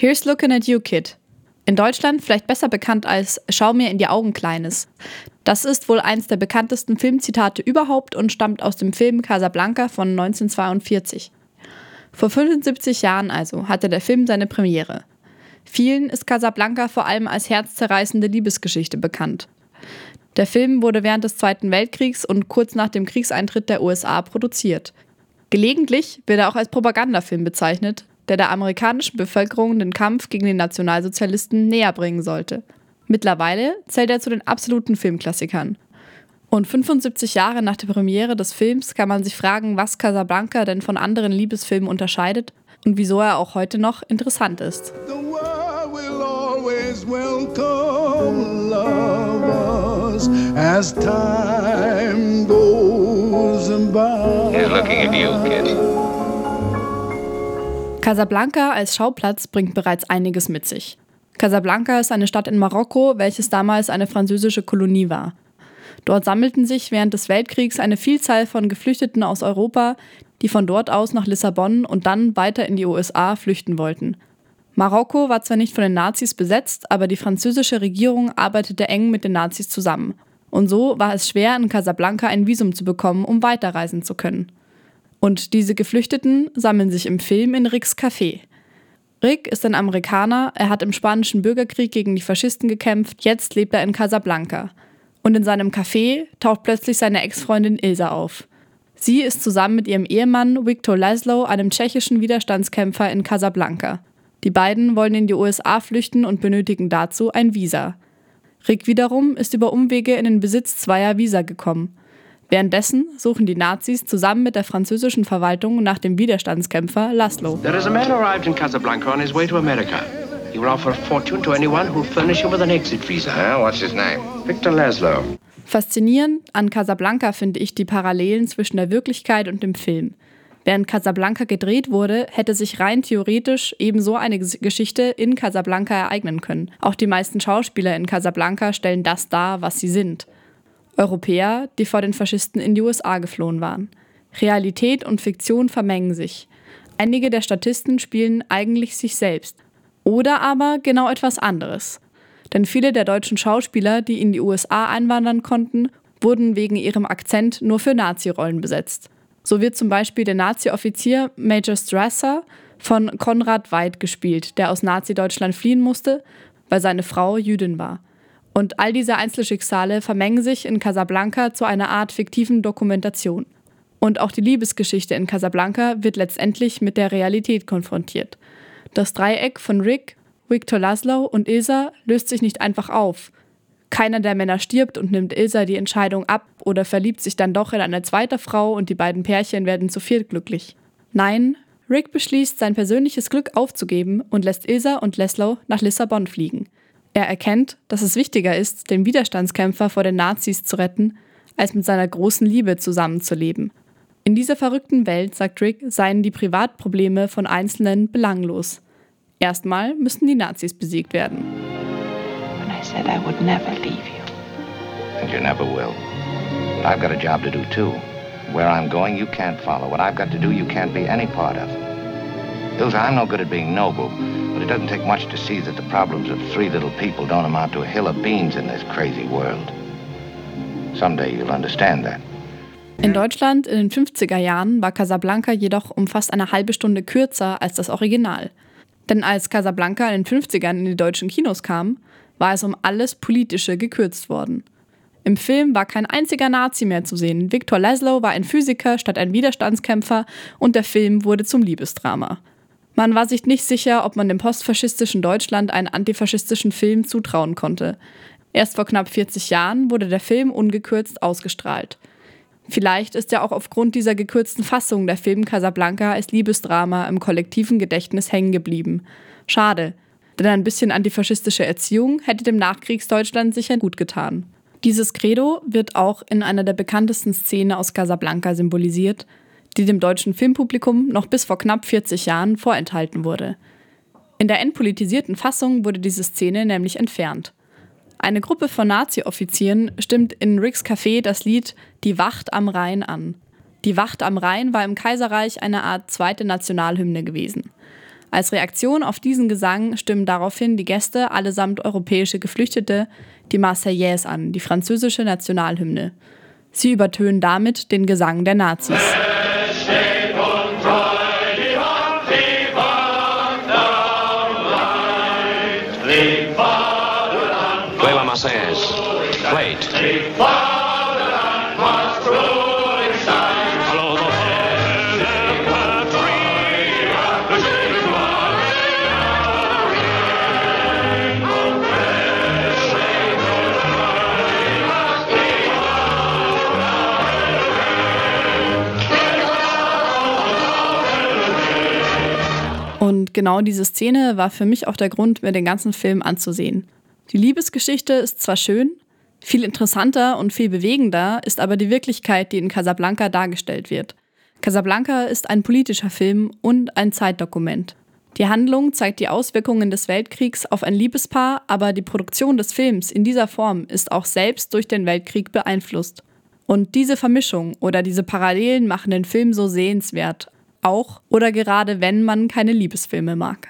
Here's Looking at You, Kid. In Deutschland vielleicht besser bekannt als Schau mir in die Augen, Kleines. Das ist wohl eins der bekanntesten Filmzitate überhaupt und stammt aus dem Film Casablanca von 1942. Vor 75 Jahren also hatte der Film seine Premiere. Vielen ist Casablanca vor allem als herzzerreißende Liebesgeschichte bekannt. Der Film wurde während des Zweiten Weltkriegs und kurz nach dem Kriegseintritt der USA produziert. Gelegentlich wird er auch als Propagandafilm bezeichnet, der der amerikanischen Bevölkerung den Kampf gegen die Nationalsozialisten näher bringen sollte. Mittlerweile zählt er zu den absoluten Filmklassikern. Und 75 Jahre nach der Premiere des Films kann man sich fragen, was Casablanca denn von anderen Liebesfilmen unterscheidet und wieso er auch heute noch interessant ist. He's looking at you, kid. Casablanca als Schauplatz bringt bereits einiges mit sich. Casablanca ist eine Stadt in Marokko, welches damals eine französische Kolonie war. Dort sammelten sich während des Weltkriegs eine Vielzahl von Geflüchteten aus Europa, die von dort aus nach Lissabon und dann weiter in die USA flüchten wollten. Marokko war zwar nicht von den Nazis besetzt, aber die französische Regierung arbeitete eng mit den Nazis zusammen. Und so war es schwer, in Casablanca ein Visum zu bekommen, um weiterreisen zu können. Und diese Geflüchteten sammeln sich im Film in Ricks Café. Rick ist ein Amerikaner, er hat im spanischen Bürgerkrieg gegen die Faschisten gekämpft, jetzt lebt er in Casablanca. Und in seinem Café taucht plötzlich seine Ex-Freundin Ilsa auf. Sie ist zusammen mit ihrem Ehemann Viktor Laszlo, einem tschechischen Widerstandskämpfer in Casablanca. Die beiden wollen in die USA flüchten und benötigen dazu ein Visa. Rick wiederum ist über Umwege in den Besitz zweier Visa gekommen. Währenddessen suchen die Nazis zusammen mit der französischen Verwaltung nach dem Widerstandskämpfer Laszlo. There is a man arrived in Casablanca on his way to America. He will offer a fortune to anyone who will furnish him with an exit visa. Yeah, what's his name? Victor Laszlo. Faszinierend an Casablanca finde ich die Parallelen zwischen der Wirklichkeit und dem Film. Während Casablanca gedreht wurde, hätte sich rein theoretisch ebenso eine Geschichte in Casablanca ereignen können. Auch die meisten Schauspieler in Casablanca stellen das dar, was sie sind. Europäer, die vor den Faschisten in die USA geflohen waren. Realität und Fiktion vermengen sich. Einige der Statisten spielen eigentlich sich selbst. Oder aber genau etwas anderes. Denn viele der deutschen Schauspieler, die in die USA einwandern konnten, wurden wegen ihrem Akzent nur für Nazi-Rollen besetzt. So wird zum Beispiel der Nazi-Offizier Major Strasser von Konrad Weid gespielt, der aus Nazi-Deutschland fliehen musste, weil seine Frau Jüdin war. Und all diese Einzelschicksale vermengen sich in Casablanca zu einer Art fiktiven Dokumentation. Und auch die Liebesgeschichte in Casablanca wird letztendlich mit der Realität konfrontiert. Das Dreieck von Rick, Victor Laszlo und Ilsa löst sich nicht einfach auf. Keiner der Männer stirbt und nimmt Ilsa die Entscheidung ab oder verliebt sich dann doch in eine zweite Frau und die beiden Pärchen werden zu viert glücklich. Nein, Rick beschließt, sein persönliches Glück aufzugeben und lässt Ilsa und Laszlo nach Lissabon fliegen. Er erkennt, dass es wichtiger ist, den Widerstandskämpfer vor den Nazis zu retten, als mit seiner großen Liebe zusammenzuleben. In dieser verrückten Welt, sagt Rick, seien die Privatprobleme von Einzelnen belanglos. Erstmal müssten die Nazis besiegt werden. When I said I would never leave you. And you never will. But I've got a job to do too. Where I'm going, you can't follow. What I've got to do, you can't be any part of. Ilsa, I'm no good at being noble. But it doesn't take much to see that the problems of three little people don't amount to a hill of beans in this crazy world. Someday you'll understand that. In Deutschland in den 50er Jahren war Casablanca jedoch um fast eine halbe Stunde kürzer als das Original. Denn als Casablanca in den 50ern in die deutschen Kinos kam, war es um alles Politische gekürzt worden. Im Film war kein einziger Nazi mehr zu sehen. Victor Laszlo war ein Physiker statt ein Widerstandskämpfer und der Film wurde zum Liebesdrama. Man war sich nicht sicher, ob man dem postfaschistischen Deutschland einen antifaschistischen Film zutrauen konnte. Erst vor knapp 40 Jahren wurde der Film ungekürzt ausgestrahlt. Vielleicht ist ja auch aufgrund dieser gekürzten Fassung der Film Casablanca als Liebesdrama im kollektiven Gedächtnis hängen geblieben. Schade, denn ein bisschen antifaschistische Erziehung hätte dem Nachkriegsdeutschland sicher gut getan. Dieses Credo wird auch in einer der bekanntesten Szenen aus Casablanca symbolisiert, die dem deutschen Filmpublikum noch bis vor knapp 40 Jahren vorenthalten wurde. In der entpolitisierten Fassung wurde diese Szene nämlich entfernt. Eine Gruppe von Nazi-Offizieren stimmt in Ricks Café das Lied Die Wacht am Rhein an. Die Wacht am Rhein war im Kaiserreich eine Art zweite Nationalhymne gewesen. Als Reaktion auf diesen Gesang stimmen daraufhin die Gäste, allesamt europäische Geflüchtete, die Marseillaise an, die französische Nationalhymne. Sie übertönen damit den Gesang der Nazis. Play La Marseillaise. Play it. Und genau diese Szene war für mich auch der Grund, mir den ganzen Film anzusehen. Die Liebesgeschichte ist zwar schön, viel interessanter und viel bewegender ist aber die Wirklichkeit, die in Casablanca dargestellt wird. Casablanca ist ein politischer Film und ein Zeitdokument. Die Handlung zeigt die Auswirkungen des Weltkriegs auf ein Liebespaar, aber die Produktion des Films in dieser Form ist auch selbst durch den Weltkrieg beeinflusst. Und diese Vermischung oder diese Parallelen machen den Film so sehenswert, auch oder gerade wenn man keine Liebesfilme mag.